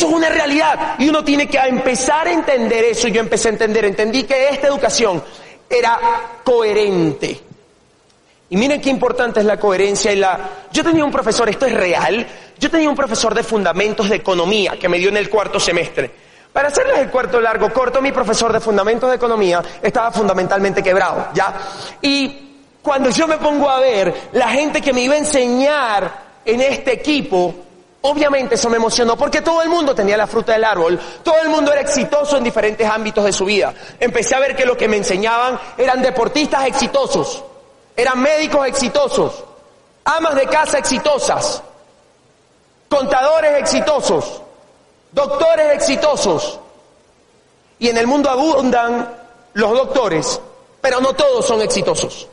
eso es una realidad y uno tiene que empezar a entender eso. Yo empecé a entender, entendí que esta educación era coherente. Y miren qué importante es la coherencia y la... Yo tenía un profesor, esto es real, yo tenía un profesor de fundamentos de economía que me dio en el cuarto semestre. Para hacerles el cuarto largo, corto, mi profesor de fundamentos de economía estaba fundamentalmente quebrado, ¿ya? Y cuando yo me pongo a ver la gente que me iba a enseñar en este equipo, obviamente eso me emocionó porque todo el mundo tenía la fruta del árbol, todo el mundo era exitoso en diferentes ámbitos de su vida. Empecé a ver que lo que me enseñaban eran deportistas exitosos, eran médicos exitosos, amas de casa exitosas, contadores exitosos, doctores exitosos. Y en el mundo abundan los doctores, pero no todos son exitosos.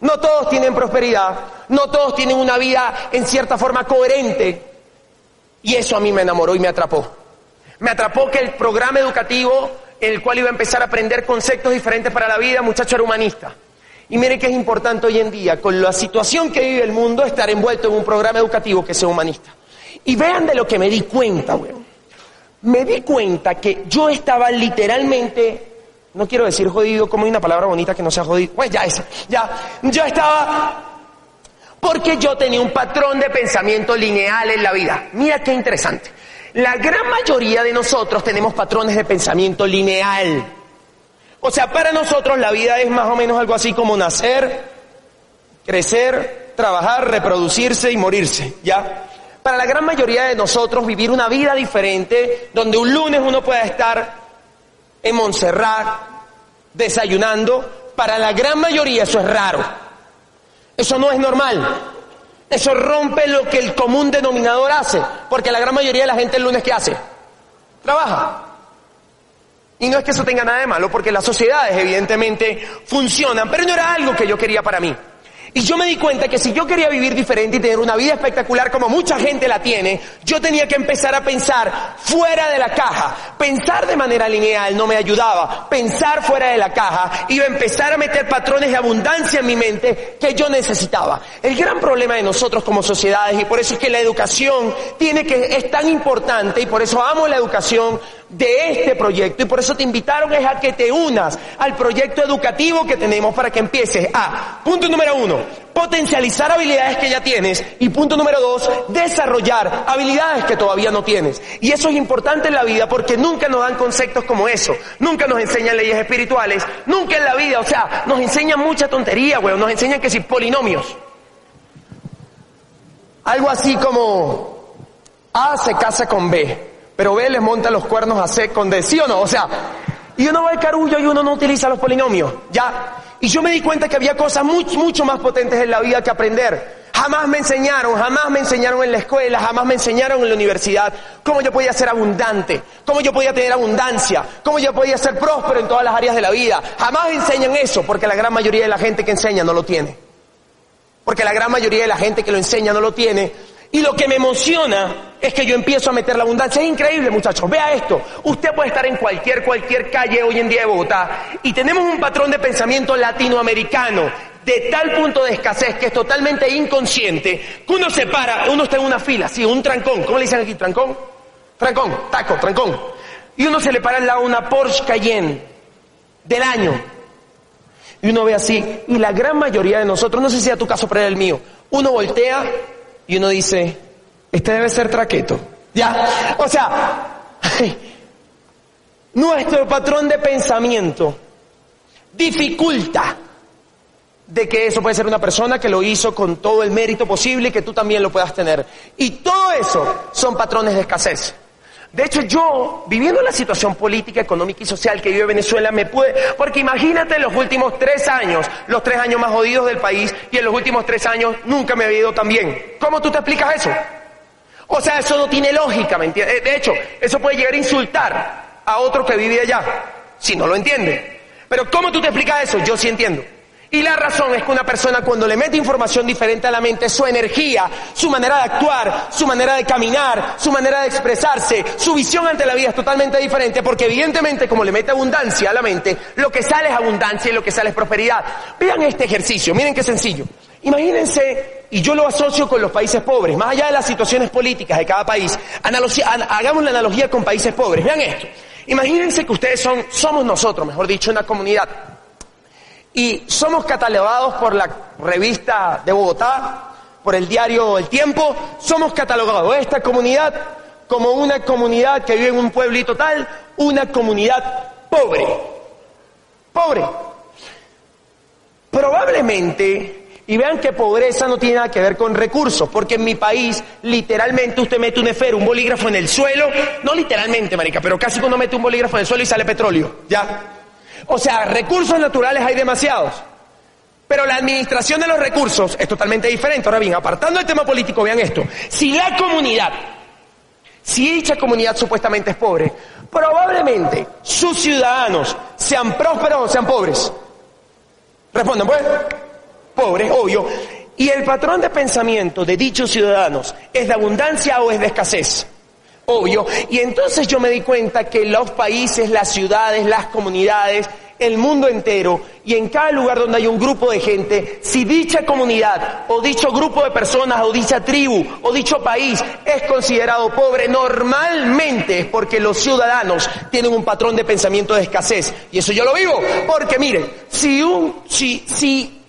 No todos tienen prosperidad, no todos tienen una vida en cierta forma coherente. Y eso a mí me enamoró y me atrapó. Me atrapó que el programa educativo en el cual iba a empezar a aprender conceptos diferentes para la vida, muchacho era humanista. Y miren que es importante hoy en día, con la situación que vive el mundo, estar envuelto en un programa educativo que sea humanista. Y vean de lo que me di cuenta, weón. Me di cuenta que yo estaba literalmente, no quiero decir jodido, como hay una palabra bonita que no sea jodido. Pues ya esa, ya. Yo estaba porque yo tenía un patrón de pensamiento lineal en la vida. Mira qué interesante. La gran mayoría de nosotros tenemos patrones de pensamiento lineal. O sea, para nosotros la vida es más o menos algo así como nacer, crecer, trabajar, reproducirse y morirse, ¿ya? Para la gran mayoría de nosotros vivir una vida diferente, donde un lunes uno pueda estar en Montserrat desayunando, para la gran mayoría eso es raro. Eso no es normal. Eso rompe lo que el común denominador hace, porque la gran mayoría de la gente el lunes ¿qué hace? Trabaja. Y no es que eso tenga nada de malo, porque las sociedades evidentemente funcionan, pero no era algo que yo quería para mí. Y yo me di cuenta que si yo quería vivir diferente y tener una vida espectacular como mucha gente la tiene, yo tenía que empezar a pensar fuera de la caja. Pensar de manera lineal no me ayudaba. Pensar fuera de la caja iba a empezar a meter patrones de abundancia en mi mente que yo necesitaba. El gran problema de nosotros como sociedades y por eso es que la educación tiene que, es tan importante y por eso amo la educación de este proyecto. Y por eso te invitaron es a que te unas al proyecto educativo que tenemos para que empieces a, punto número uno, potencializar habilidades que ya tienes y punto número dos, desarrollar habilidades que todavía no tienes. Y eso es importante en la vida porque nunca nos dan conceptos como eso, nunca nos enseñan leyes espirituales, nunca en la vida, o sea, nos enseñan mucha tontería, weón, nos enseñan que si polinomios. Algo así como A se casa con B pero B les monta los cuernos a C con D, ¿sí o no? O sea, y uno va al carullo y uno no utiliza los polinomios, ¿ya? Y yo me di cuenta que había cosas mucho, mucho más potentes en la vida que aprender. Jamás me enseñaron, jamás me enseñaron en la escuela, jamás me enseñaron en la universidad cómo yo podía ser abundante, cómo yo podía tener abundancia, cómo yo podía ser próspero en todas las áreas de la vida. Jamás enseñan eso porque la gran mayoría de la gente que enseña no lo tiene. Porque la gran mayoría de la gente que lo enseña no lo tiene y lo que me emociona es que yo empiezo a meter la abundancia. Es increíble, muchachos. Vea esto. Usted puede estar en cualquier, cualquier calle hoy en día de Bogotá y tenemos un patrón de pensamiento latinoamericano de tal punto de escasez que es totalmente inconsciente que uno se para, uno está en una fila, sí, un trancón. ¿Cómo le dicen aquí? ¿Trancón? Trancón, taco, trancón. Y uno se le para al lado una Porsche Cayenne del año. Y uno ve así. Y la gran mayoría de nosotros, no sé si sea tu caso, pero era el mío, uno voltea y uno dice, este debe ser traqueto. Ya, o sea, nuestro patrón de pensamiento dificulta de que eso puede ser una persona que lo hizo con todo el mérito posible y que tú también lo puedas tener. Y todo eso son patrones de escasez. De hecho, yo, viviendo la situación política, económica y social que vive Venezuela, me puede, porque imagínate los últimos tres años, los tres años más jodidos del país, y en los últimos tres años nunca me había ido tan bien. ¿Cómo tú te explicas eso? O sea, eso no tiene lógica, ¿me entiendes? De hecho, eso puede llegar a insultar a otro que vive allá, si no lo entiende. Pero ¿cómo tú te explicas eso? Yo sí entiendo. Y la razón es que una persona cuando le mete información diferente a la mente, su energía, su manera de actuar, su manera de caminar, su manera de expresarse, su visión ante la vida es totalmente diferente porque evidentemente como le mete abundancia a la mente, lo que sale es abundancia y lo que sale es prosperidad. Vean este ejercicio, miren qué sencillo. Imagínense, y yo lo asocio con los países pobres, más allá de las situaciones políticas de cada país, hagamos la analogía con países pobres. Vean esto. Imagínense que ustedes son, somos nosotros, mejor dicho, una comunidad y somos catalogados por la revista de Bogotá, por el diario El Tiempo, somos catalogados esta comunidad como una comunidad que vive en un pueblito tal, una comunidad pobre. Pobre. Probablemente, y vean que pobreza no tiene nada que ver con recursos, porque en mi país, literalmente usted mete un esfero, un bolígrafo en el suelo, no literalmente, marica, pero casi cuando mete un bolígrafo en el suelo y sale petróleo, ¿ya? O sea, recursos naturales hay demasiados. Pero la administración de los recursos es totalmente diferente. Ahora bien, apartando el tema político, vean esto. Si la comunidad, si dicha comunidad supuestamente es pobre, probablemente sus ciudadanos sean prósperos o sean pobres. Respondan, pues. Pobres, obvio. Y el patrón de pensamiento de dichos ciudadanos es de abundancia o es de escasez obvio. Y entonces yo me di cuenta que los países, las ciudades, las comunidades, el mundo entero y en cada lugar donde hay un grupo de gente, si dicha comunidad o dicho grupo de personas o dicha tribu o dicho país es considerado pobre, normalmente es porque los ciudadanos tienen un patrón de pensamiento de escasez. Y eso yo lo vivo, porque miren, si un, si, si,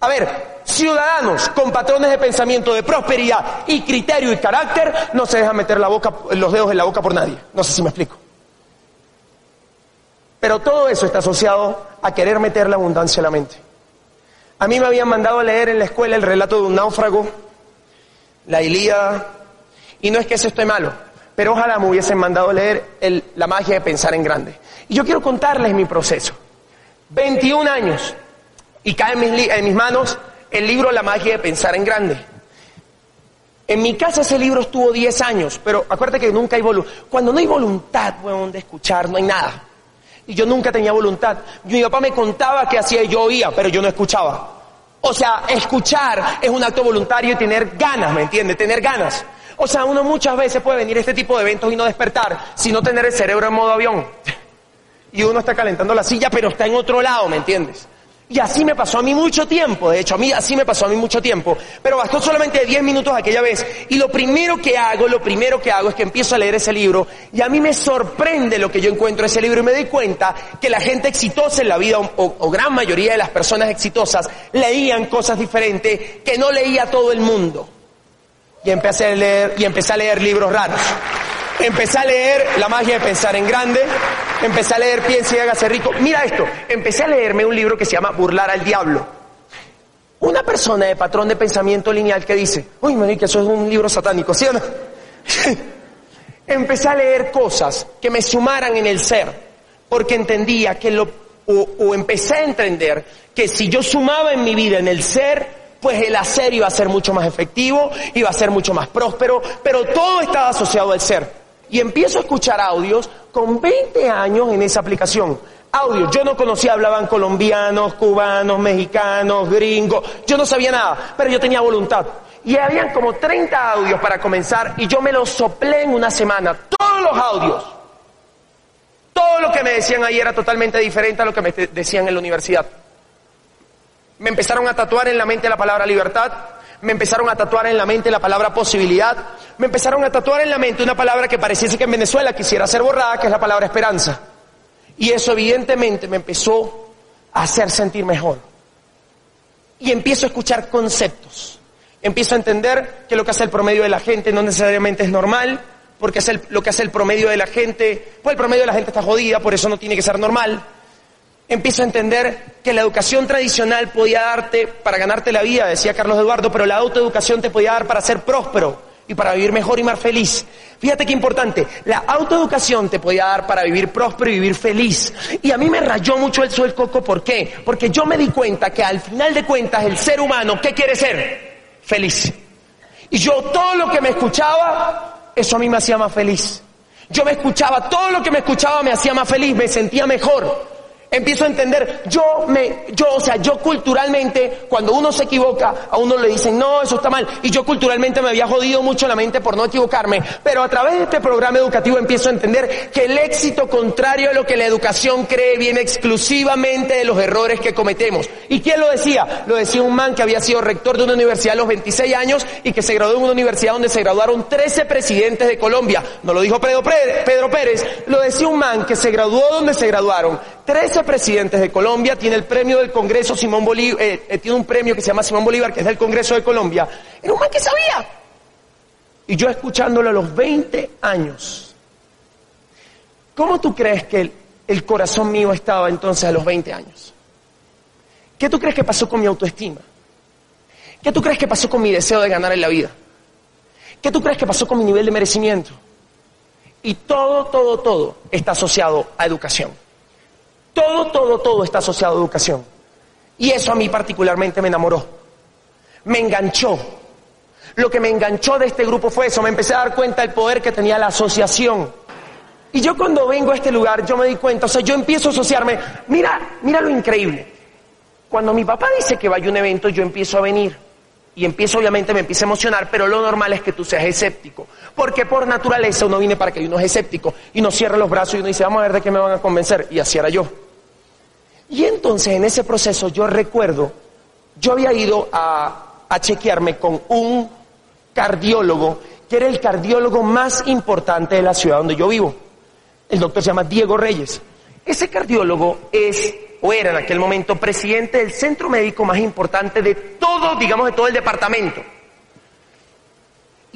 a ver, ciudadanos con patrones de pensamiento de prosperidad y criterio y carácter no se dejan meter la boca, los dedos en la boca por nadie. No sé si me explico. Pero todo eso está asociado a querer meter la abundancia en la mente. A mí me habían mandado a leer en la escuela el relato de un náufrago, la Ilíada, y no es que eso esté malo, pero ojalá me hubiesen mandado a leer la magia de pensar en grande. Y yo quiero contarles mi proceso. 21 años, y cae en mis manos el libro La magia de pensar en grande. En mi casa ese libro estuvo 10 años, pero acuérdate que nunca hay voluntad. Cuando no hay voluntad, de escuchar, no hay nada. Y yo nunca tenía voluntad. Mi papá me contaba que hacía yo oía, pero yo no escuchaba. O sea, escuchar es un acto voluntario y tener ganas, ¿me entiendes? Tener ganas. O sea, uno muchas veces puede venir a este tipo de eventos y no despertar, sino tener el cerebro en modo avión. Y uno está calentando la silla, pero está en otro lado, ¿me entiendes? Y así me pasó a mí mucho tiempo, de hecho, a mí así me pasó a mí mucho tiempo, pero bastó solamente 10 minutos aquella vez. Y lo primero que hago, lo primero que hago es que empiezo a leer ese libro y a mí me sorprende lo que yo encuentro en ese libro y me doy cuenta que la gente exitosa en la vida, o, o gran mayoría de las personas exitosas, leían cosas diferentes que no leía todo el mundo. Y empecé a leer, y empecé a leer libros raros. Empecé a leer La magia de pensar en grande, empecé a leer Piensa y hágase rico. Mira esto, empecé a leerme un libro que se llama Burlar al Diablo. Una persona de patrón de pensamiento lineal que dice, uy, que eso es un libro satánico, ¿sí o no? empecé a leer cosas que me sumaran en el ser, porque entendía que lo, o, o empecé a entender que si yo sumaba en mi vida en el ser, pues el hacer iba a ser mucho más efectivo, iba a ser mucho más próspero, pero todo estaba asociado al ser y empiezo a escuchar audios con 20 años en esa aplicación. Audios, yo no conocía, hablaban colombianos, cubanos, mexicanos, gringos, yo no sabía nada, pero yo tenía voluntad. Y habían como 30 audios para comenzar y yo me los soplé en una semana, todos los audios. Todo lo que me decían ahí era totalmente diferente a lo que me decían en la universidad. Me empezaron a tatuar en la mente la palabra libertad, me empezaron a tatuar en la mente la palabra posibilidad, me empezaron a tatuar en la mente una palabra que pareciese que en Venezuela quisiera ser borrada, que es la palabra esperanza. Y eso evidentemente me empezó a hacer sentir mejor. Y empiezo a escuchar conceptos. Empiezo a entender que lo que hace el promedio de la gente no necesariamente es normal, porque es lo que hace el promedio de la gente, pues el promedio de la gente está jodida, por eso no tiene que ser normal empiezo a entender que la educación tradicional podía darte para ganarte la vida, decía Carlos Eduardo, pero la autoeducación te podía dar para ser próspero y para vivir mejor y más feliz. Fíjate qué importante, la autoeducación te podía dar para vivir próspero y vivir feliz. Y a mí me rayó mucho el suelo coco, ¿por qué? Porque yo me di cuenta que al final de cuentas el ser humano, ¿qué quiere ser? Feliz. Y yo todo lo que me escuchaba, eso a mí me hacía más feliz. Yo me escuchaba, todo lo que me escuchaba me hacía más feliz, me sentía mejor. Empiezo a entender, yo me, yo, o sea, yo culturalmente, cuando uno se equivoca, a uno le dicen, no, eso está mal, y yo culturalmente me había jodido mucho la mente por no equivocarme, pero a través de este programa educativo empiezo a entender que el éxito contrario a lo que la educación cree viene exclusivamente de los errores que cometemos. ¿Y quién lo decía? Lo decía un man que había sido rector de una universidad a los 26 años y que se graduó en una universidad donde se graduaron 13 presidentes de Colombia. No lo dijo Pedro Pérez, Pedro Pérez lo decía un man que se graduó donde se graduaron 13 presidentes de Colombia, tiene el premio del Congreso Simón Bolívar, eh, eh, tiene un premio que se llama Simón Bolívar, que es del Congreso de Colombia. Era un man que sabía. Y yo escuchándolo a los 20 años. ¿Cómo tú crees que el, el corazón mío estaba entonces a los 20 años? ¿Qué tú crees que pasó con mi autoestima? ¿Qué tú crees que pasó con mi deseo de ganar en la vida? ¿Qué tú crees que pasó con mi nivel de merecimiento? Y todo, todo, todo está asociado a educación. Todo, todo, todo está asociado a educación. Y eso a mí particularmente me enamoró. Me enganchó. Lo que me enganchó de este grupo fue eso. Me empecé a dar cuenta del poder que tenía la asociación. Y yo cuando vengo a este lugar, yo me di cuenta, o sea, yo empiezo a asociarme. Mira, mira lo increíble. Cuando mi papá dice que vaya a un evento, yo empiezo a venir. Y empiezo, obviamente, me empiezo a emocionar, pero lo normal es que tú seas escéptico. Porque por naturaleza uno viene para que uno es escéptico y no cierre los brazos y uno dice, vamos a ver de qué me van a convencer. Y así era yo. Y entonces en ese proceso yo recuerdo, yo había ido a, chequearme con un cardiólogo, que era el cardiólogo más importante de la ciudad donde yo vivo. El doctor se llama Diego Reyes. Ese cardiólogo es, o era en aquel momento, presidente del centro médico más importante de todo, digamos, de todo el departamento.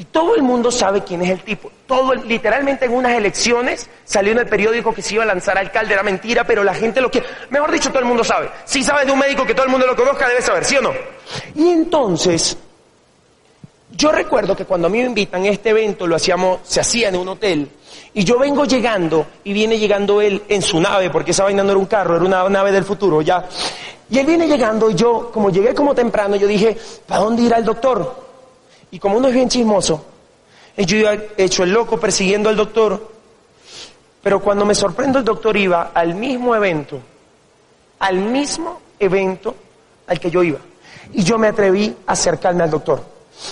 Y todo el mundo sabe quién es el tipo. Todo, literalmente en unas elecciones salió en el periódico que se iba a lanzar alcalde, era mentira, pero la gente lo que, mejor dicho, todo el mundo sabe. Si sabes de un médico que todo el mundo lo conozca, debe saber, ¿sí o no? Y entonces, yo recuerdo que cuando a mí me invitan a este evento, lo hacíamos, se hacía en un hotel, y yo vengo llegando, y viene llegando él en su nave, porque esa vaina no era un carro, era una nave del futuro, ya. Y él viene llegando, y yo, como llegué como temprano, yo dije, ¿para dónde irá el doctor? Y como uno es bien chismoso, yo iba hecho el loco persiguiendo al doctor, pero cuando me sorprendo el doctor iba al mismo evento, al mismo evento al que yo iba. Y yo me atreví a acercarme al doctor.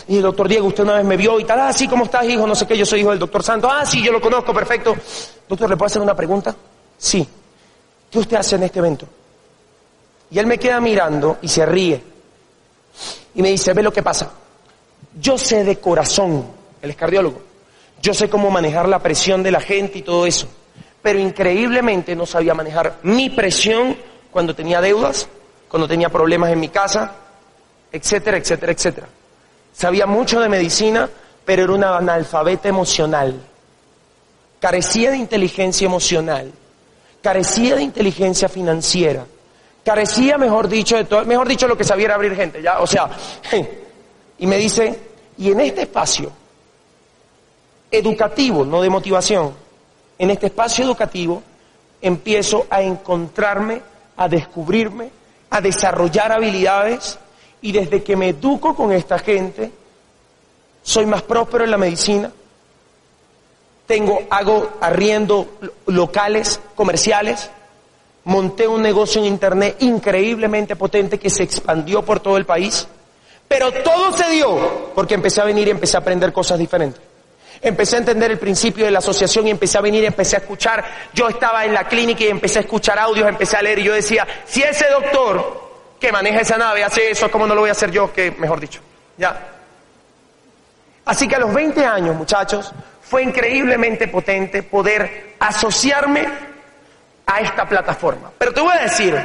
Y el doctor Diego, usted una vez me vio y tal, ah, sí, ¿cómo estás, hijo? No sé qué, yo soy hijo del doctor Santos. Ah, sí, yo lo conozco, perfecto. Doctor, ¿le puedo hacer una pregunta? Sí. ¿Qué usted hace en este evento? Y él me queda mirando y se ríe. Y me dice, ve lo que pasa. Yo sé de corazón, él es cardiólogo, yo sé cómo manejar la presión de la gente y todo eso, pero increíblemente no sabía manejar mi presión cuando tenía deudas, cuando tenía problemas en mi casa, etcétera, etcétera, etcétera. Sabía mucho de medicina, pero era una analfabeta emocional. Carecía de inteligencia emocional, carecía de inteligencia financiera, carecía, mejor dicho, de todo, mejor dicho, lo que sabía era abrir gente, ya, o sea, y me dice, y en este espacio educativo, no de motivación, en este espacio educativo empiezo a encontrarme, a descubrirme, a desarrollar habilidades y desde que me educo con esta gente, soy más próspero en la medicina, tengo, hago arriendo locales, comerciales, monté un negocio en internet increíblemente potente que se expandió por todo el país pero todo se dio porque empecé a venir y empecé a aprender cosas diferentes. Empecé a entender el principio de la asociación y empecé a venir y empecé a escuchar. Yo estaba en la clínica y empecé a escuchar audios, empecé a leer y yo decía, si ese doctor que maneja esa nave hace eso, ¿cómo no lo voy a hacer yo? Que, mejor dicho, ya. Así que a los 20 años, muchachos, fue increíblemente potente poder asociarme a esta plataforma. Pero te voy a decir,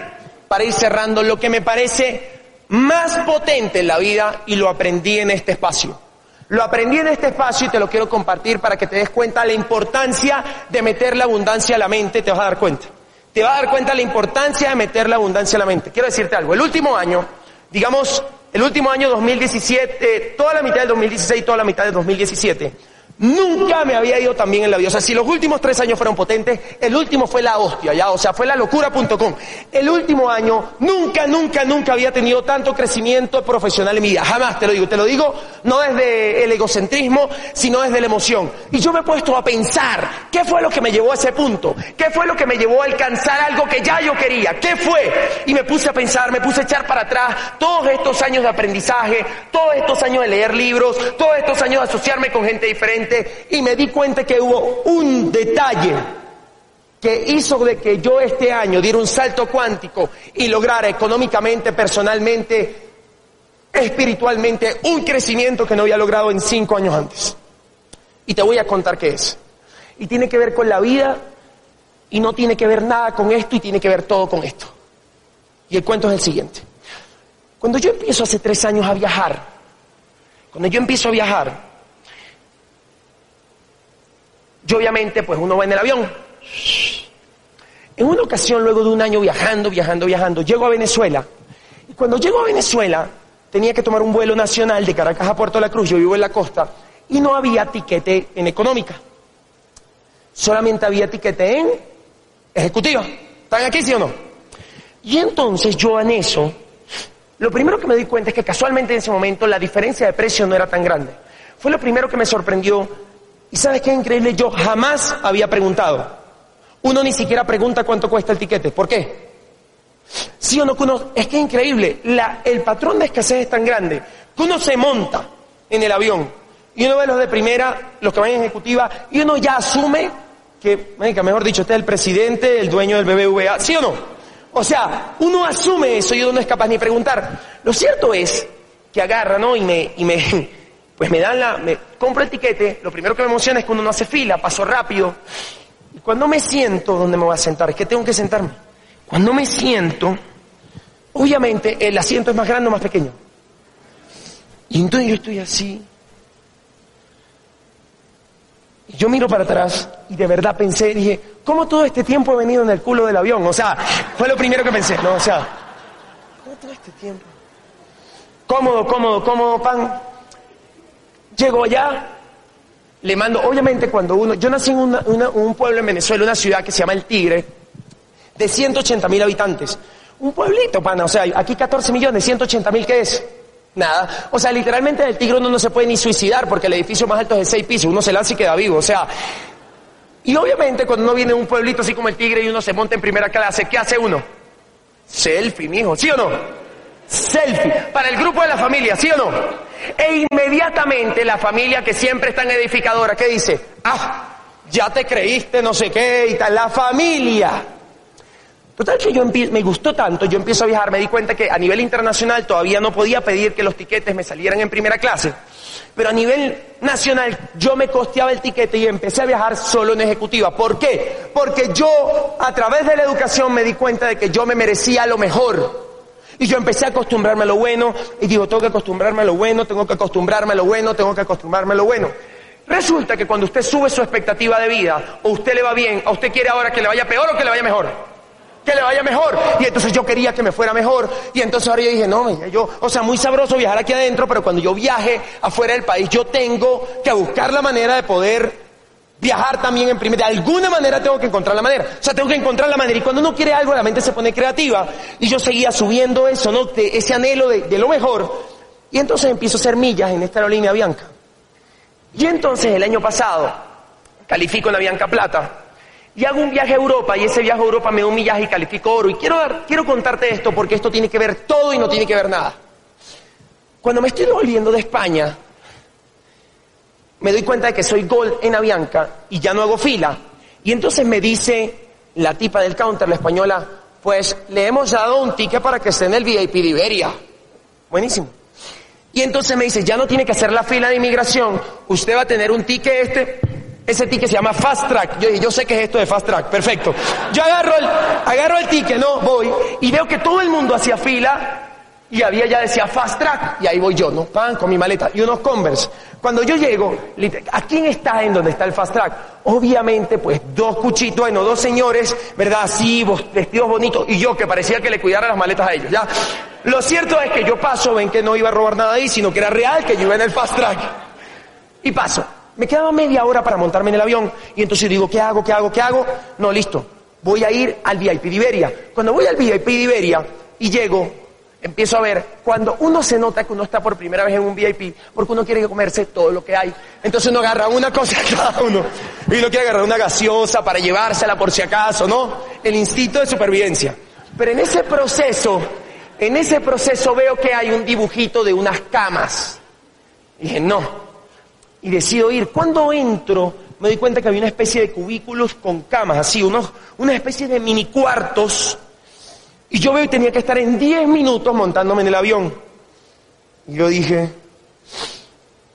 para ir cerrando, lo que me parece más potente en la vida y lo aprendí en este espacio. Lo aprendí en este espacio y te lo quiero compartir para que te des cuenta la importancia de meter la abundancia a la mente, te vas a dar cuenta. Te vas a dar cuenta la importancia de meter la abundancia a la mente. Quiero decirte algo, el último año, digamos, el último año 2017, toda la mitad del 2016 toda la mitad del 2017, Nunca me había ido tan bien en la vida. O sea, si los últimos tres años fueron potentes, el último fue la hostia, ya. O sea, fue la locura.com. El último año, nunca, nunca, nunca había tenido tanto crecimiento profesional en mi vida. Jamás, te lo digo. Te lo digo no desde el egocentrismo, sino desde la emoción. Y yo me he puesto a pensar, ¿qué fue lo que me llevó a ese punto? ¿Qué fue lo que me llevó a alcanzar algo que ya yo quería? ¿Qué fue? Y me puse a pensar, me puse a echar para atrás todos estos años de aprendizaje, todos estos años de leer libros, todos estos años de asociarme con gente diferente y me di cuenta que hubo un detalle que hizo de que yo este año diera un salto cuántico y lograra económicamente, personalmente, espiritualmente, un crecimiento que no había logrado en cinco años antes. Y te voy a contar qué es. Y tiene que ver con la vida y no tiene que ver nada con esto y tiene que ver todo con esto. Y el cuento es el siguiente. Cuando yo empiezo hace tres años a viajar, cuando yo empiezo a viajar, yo obviamente, pues uno va en el avión. En una ocasión, luego de un año viajando, viajando, viajando, llego a Venezuela. Y cuando llego a Venezuela, tenía que tomar un vuelo nacional de Caracas a Puerto La Cruz, yo vivo en la costa, y no había tiquete en económica. Solamente había tiquete en ejecutiva. ¿Están aquí, sí o no? Y entonces yo en eso, lo primero que me di cuenta es que casualmente en ese momento la diferencia de precio no era tan grande. Fue lo primero que me sorprendió y sabes qué es increíble, yo jamás había preguntado. Uno ni siquiera pregunta cuánto cuesta el tiquete. ¿Por qué? Sí o no, que es que es increíble, el patrón de escasez es tan grande que uno se monta en el avión y uno ve los de primera, los que van en ejecutiva, y uno ya asume que, mejor dicho, este es el presidente, el dueño del BBVA, ¿sí o no? O sea, uno asume eso y uno no es capaz ni preguntar. Lo cierto es que agarra, ¿no? Y me, y me, pues me dan la, me compro el tiquete, lo primero que me emociona es uno no hace fila, paso rápido. Y cuando me siento, ¿dónde me voy a sentar? Es que tengo que sentarme. Cuando me siento, obviamente el asiento es más grande o más pequeño. Y entonces yo estoy así. Y yo miro para atrás y de verdad pensé, dije, ¿cómo todo este tiempo he venido en el culo del avión? O sea, fue lo primero que pensé, ¿no? O sea, ¿cómo todo este tiempo? Cómodo, cómodo, cómodo, pan. Llego allá, le mando, obviamente cuando uno, yo nací en un pueblo en Venezuela, una ciudad que se llama El Tigre, de 180 mil habitantes. Un pueblito, pana, o sea, aquí 14 millones, 180 mil, ¿qué es? Nada. O sea, literalmente en el Tigre uno no se puede ni suicidar porque el edificio más alto es de 6 pisos, uno se lanza y queda vivo, o sea. Y obviamente cuando uno viene a un pueblito así como el Tigre y uno se monta en primera clase, ¿qué hace uno? Selfie, mijo, ¿sí o no? Selfie. Para el grupo de la familia, ¿sí o no? E inmediatamente la familia que siempre está en edificadora, ¿qué dice? Ah, ya te creíste, no sé qué y tal. La familia. Total que yo me gustó tanto, yo empiezo a viajar, me di cuenta que a nivel internacional todavía no podía pedir que los tiquetes me salieran en primera clase, pero a nivel nacional yo me costeaba el tiquete y empecé a viajar solo en ejecutiva. ¿Por qué? Porque yo a través de la educación me di cuenta de que yo me merecía lo mejor. Y yo empecé a acostumbrarme a lo bueno y digo, tengo que acostumbrarme a lo bueno, tengo que acostumbrarme a lo bueno, tengo que acostumbrarme a lo bueno. Resulta que cuando usted sube su expectativa de vida, o usted le va bien, a usted quiere ahora que le vaya peor o que le vaya mejor. Que le vaya mejor. Y entonces yo quería que me fuera mejor. Y entonces ahora yo dije, no, yo, o sea, muy sabroso viajar aquí adentro, pero cuando yo viaje afuera del país, yo tengo que buscar la manera de poder viajar también en primer, de alguna manera tengo que encontrar la manera. O sea, tengo que encontrar la manera. Y cuando uno quiere algo, la mente se pone creativa. Y yo seguía subiendo eso, ¿no? Ese anhelo de, lo mejor. Y entonces empiezo a hacer millas en esta aerolínea Bianca. Y entonces el año pasado califico en la Bianca Plata y hago un viaje a Europa y ese viaje a Europa me da un millaje y califico oro. Y quiero, dar, quiero contarte esto porque esto tiene que ver todo y no tiene que ver nada. Cuando me estoy devolviendo de España, me doy cuenta de que soy Gold en Avianca y ya no hago fila. Y entonces me dice la tipa del counter, la española, pues le hemos dado un ticket para que esté en el VIP de Iberia. Buenísimo. Y entonces me dice, ya no tiene que hacer la fila de inmigración, usted va a tener un ticket este, ese ticket se llama Fast Track. Yo, yo sé que es esto de Fast Track, perfecto. Yo agarro el, agarro el ticket, no, voy, y veo que todo el mundo hacía fila y había ya decía fast track y ahí voy yo, ¿no? Pan con mi maleta y unos Converse. Cuando yo llego, ¿a quién está en donde está el fast track? Obviamente, pues dos cuchitos, bueno, dos señores, ¿verdad? Así, vestidos bonitos y yo que parecía que le cuidara las maletas a ellos, ¿ya? Lo cierto es que yo paso, ven que no iba a robar nada ahí, sino que era real que yo iba en el fast track. Y paso. me quedaba media hora para montarme en el avión. Y entonces digo, ¿qué hago? ¿Qué hago? ¿Qué hago? No, listo. Voy a ir al VIP de Iberia. Cuando voy al VIP de Iberia y llego, empiezo a ver, cuando uno se nota que uno está por primera vez en un VIP, porque uno quiere comerse todo lo que hay. Entonces uno agarra una cosa cada uno. Y uno quiere agarrar una gaseosa para llevársela por si acaso, ¿no? El instinto de supervivencia. Pero en ese proceso, en ese proceso veo que hay un dibujito de unas camas. Dije, no. Y decido ir. Cuando entro, me doy cuenta que había una especie de cubículos con camas, así, unos, una especie de mini cuartos. Y yo tenía que estar en 10 minutos montándome en el avión. Y yo dije,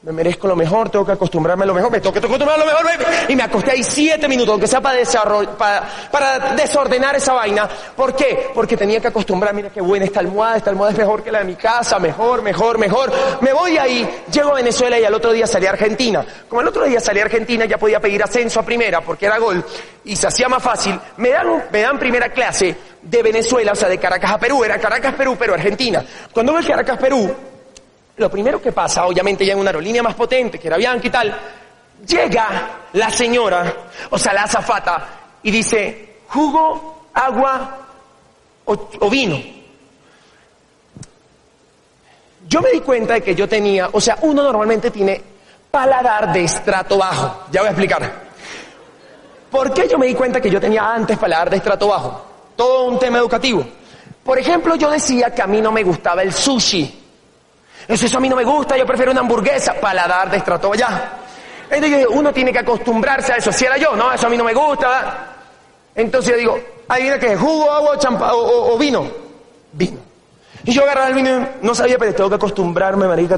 me merezco lo mejor, tengo que acostumbrarme a lo mejor, me tengo que acostumbrarme a lo mejor. Y me acosté ahí siete minutos, aunque sea para, para, para, desordenar esa vaina. ¿Por qué? Porque tenía que acostumbrarme, mira qué buena esta almohada, esta almohada es mejor que la de mi casa, mejor, mejor, mejor. Me voy ahí, llego a Venezuela y al otro día salí a Argentina. Como el otro día salí a Argentina ya podía pedir ascenso a primera porque era gol y se hacía más fácil, me dan, me dan primera clase de Venezuela, o sea, de Caracas a Perú, era Caracas, Perú, pero Argentina. Cuando voy a Caracas, Perú, lo primero que pasa, obviamente ya en una aerolínea más potente, que era Bianca y tal, llega la señora, o sea, la azafata, y dice, jugo, agua o, vino. Yo me di cuenta de que yo tenía, o sea, uno normalmente tiene paladar de estrato bajo. Ya voy a explicar. ¿Por qué yo me di cuenta que yo tenía antes paladar de estrato bajo? Todo un tema educativo. Por ejemplo, yo decía que a mí no me gustaba el sushi. Eso, a mí no me gusta, yo prefiero una hamburguesa, paladar de estrato allá. Entonces uno tiene que acostumbrarse a eso. Si era yo, no, eso a mí no me gusta. Entonces yo digo, viene que jugo, agua champa, o, vino. Vino. Y yo agarraba el vino no sabía, pero tengo que acostumbrarme, marica,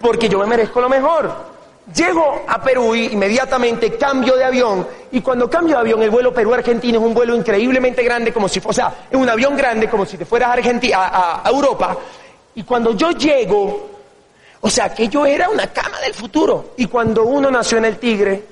porque yo me merezco lo mejor. Llego a Perú y inmediatamente cambio de avión y cuando cambio de avión el vuelo Perú-Argentina es un vuelo increíblemente grande como si, o sea, es un avión grande como si te fueras a, Argentina, a Europa y cuando yo llego, o sea, que yo era una cama del futuro. Y cuando uno nació en el tigre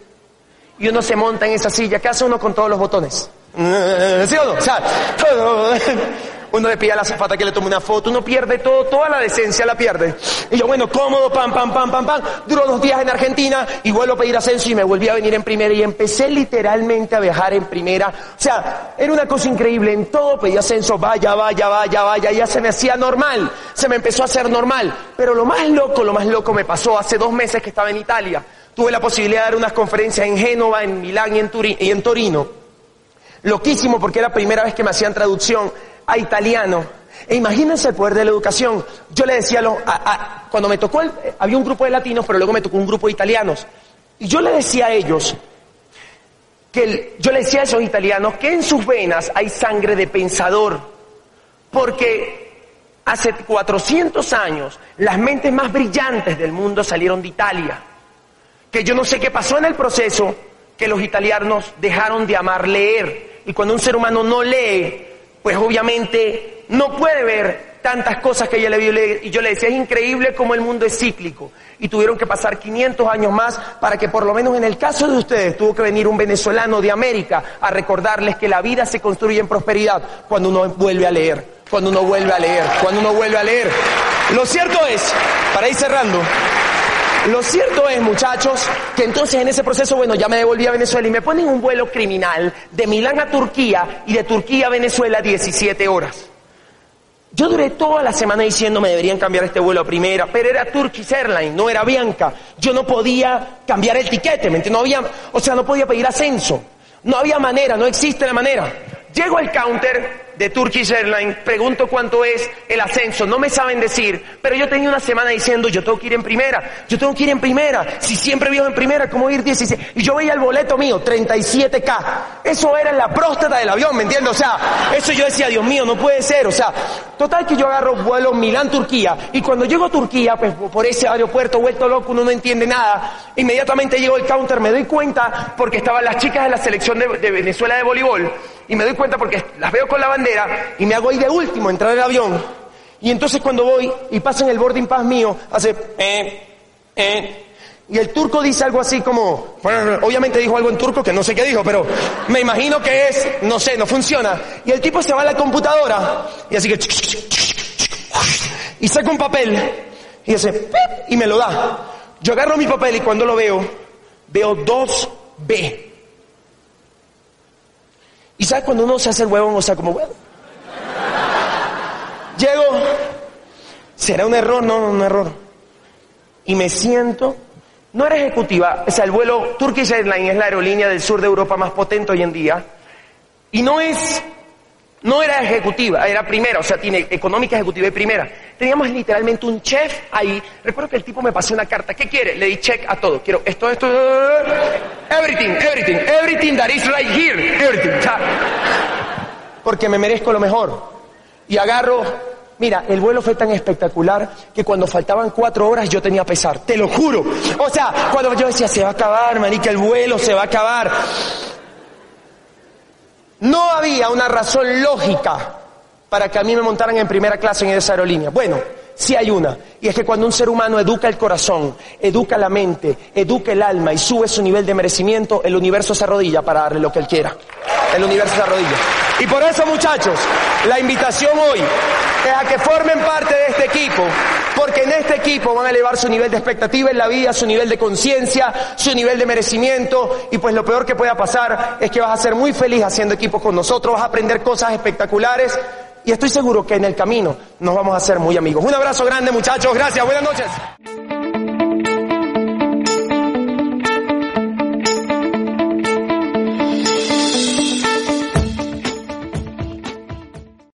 y uno se monta en esa silla, ¿qué hace uno con todos los botones? ¿Sí o no? O sea, uno le pide a la zafata que le tome una foto, uno pierde todo, toda la decencia la pierde. Y yo, bueno, cómodo, pam, pam, pam, pam, pam. Duró dos días en Argentina y vuelvo a pedir ascenso y me volví a venir en primera y empecé literalmente a viajar en primera. O sea, era una cosa increíble, en todo pedí ascenso, vaya, vaya, vaya, vaya, ya se me hacía normal, se me empezó a hacer normal. Pero lo más loco, lo más loco me pasó hace dos meses que estaba en Italia. Tuve la posibilidad de dar unas conferencias en Génova, en Milán y en, y en Torino. Loquísimo porque era la primera vez que me hacían traducción a italiano. E imagínense el poder de la educación. Yo le decía, lo, a, cuando me tocó, había un grupo de latinos, pero luego me tocó un grupo de italianos. Y yo le decía a ellos, que yo le decía a esos italianos que en sus venas hay sangre de pensador. Porque hace 400 años las mentes más brillantes del mundo salieron de Italia. Que yo no sé qué pasó en el proceso, que los italianos dejaron de amar leer. Y cuando un ser humano no lee, pues obviamente no puede ver tantas cosas que ella le vio. Y yo le decía, es increíble cómo el mundo es cíclico. Y tuvieron que pasar 500 años más para que por lo menos en el caso de ustedes tuvo que venir un venezolano de América a recordarles que la vida se construye en prosperidad cuando uno vuelve a leer, cuando uno vuelve a leer, cuando uno vuelve a leer. Lo cierto es, para ir cerrando, lo cierto es, muchachos, que entonces en ese proceso, bueno, ya me devolví a Venezuela y me ponen un vuelo criminal de Milán a Turquía y de Turquía a Venezuela 17 horas. Yo duré toda la semana diciendo me deberían cambiar este vuelo a primera, pero era Turkish Airlines, no era Bianca. Yo no podía cambiar el tiquete, ¿me No había, o sea, no podía pedir ascenso. No había manera, no existe la manera. Llego al counter, de Turkish Airlines, pregunto cuánto es el ascenso, no me saben decir, pero yo tenía una semana diciendo, yo tengo que ir en primera, yo tengo que ir en primera, si siempre vivo en primera, ¿cómo ir 16? Y yo veía el boleto mío, 37K, eso era en la próstata del avión, ¿me entiendes? O sea, eso yo decía, Dios mío, no puede ser, o sea, total que yo agarro vuelo Milán-Turquía, y cuando llego a Turquía, pues por ese aeropuerto vuelto loco, uno no entiende nada, inmediatamente llego al counter, me doy cuenta, porque estaban las chicas de la selección de, de Venezuela de voleibol, y me doy cuenta porque las veo con la bandera y me hago ahí de último entrar al avión. Y entonces cuando voy y pasan el boarding pass mío, hace eh, eh, y el turco dice algo así como, bueno, obviamente dijo algo en turco que no sé qué dijo, pero me imagino que es, no sé, no funciona. Y el tipo se va a la computadora y así que, y saca un papel y dice, y me lo da. Yo agarro mi papel y cuando lo veo, veo 2B. ¿Y sabes cuando uno se hace el huevón? O sea, como, bueno. Llego, será un error, no, no, un error. Y me siento, no era ejecutiva, o sea, el vuelo Turkish Airlines es la aerolínea del sur de Europa más potente hoy en día. Y no es, no era ejecutiva, era primera, o sea, tiene económica, ejecutiva y primera. Teníamos literalmente un chef ahí. Recuerdo que el tipo me pasó una carta. ¿Qué quiere? Le di check a todo. Quiero esto, esto, everything, everything, everything that is right here, everything. Porque me merezco lo mejor. Y agarro, mira, el vuelo fue tan espectacular que cuando faltaban cuatro horas yo tenía pesar, te lo juro. O sea, cuando yo decía, se va a acabar, manica, el vuelo se va a acabar. Había una razón lógica para que a mí me montaran en primera clase en esa aerolínea. Bueno, sí hay una, y es que cuando un ser humano educa el corazón, educa la mente, educa el alma y sube su nivel de merecimiento, el universo se arrodilla para darle lo que él quiera. El universo se arrodilla. Y por eso, muchachos, la invitación hoy es a que formen parte de este equipo, porque en este equipo van a elevar su nivel de expectativa en la vida, su nivel de conciencia, su nivel de merecimiento, y pues lo peor que pueda pasar es que vas a ser muy feliz haciendo equipo con nosotros, vas a aprender cosas espectaculares, y estoy seguro que en el camino nos vamos a hacer muy amigos. Un abrazo grande muchachos, gracias, buenas noches.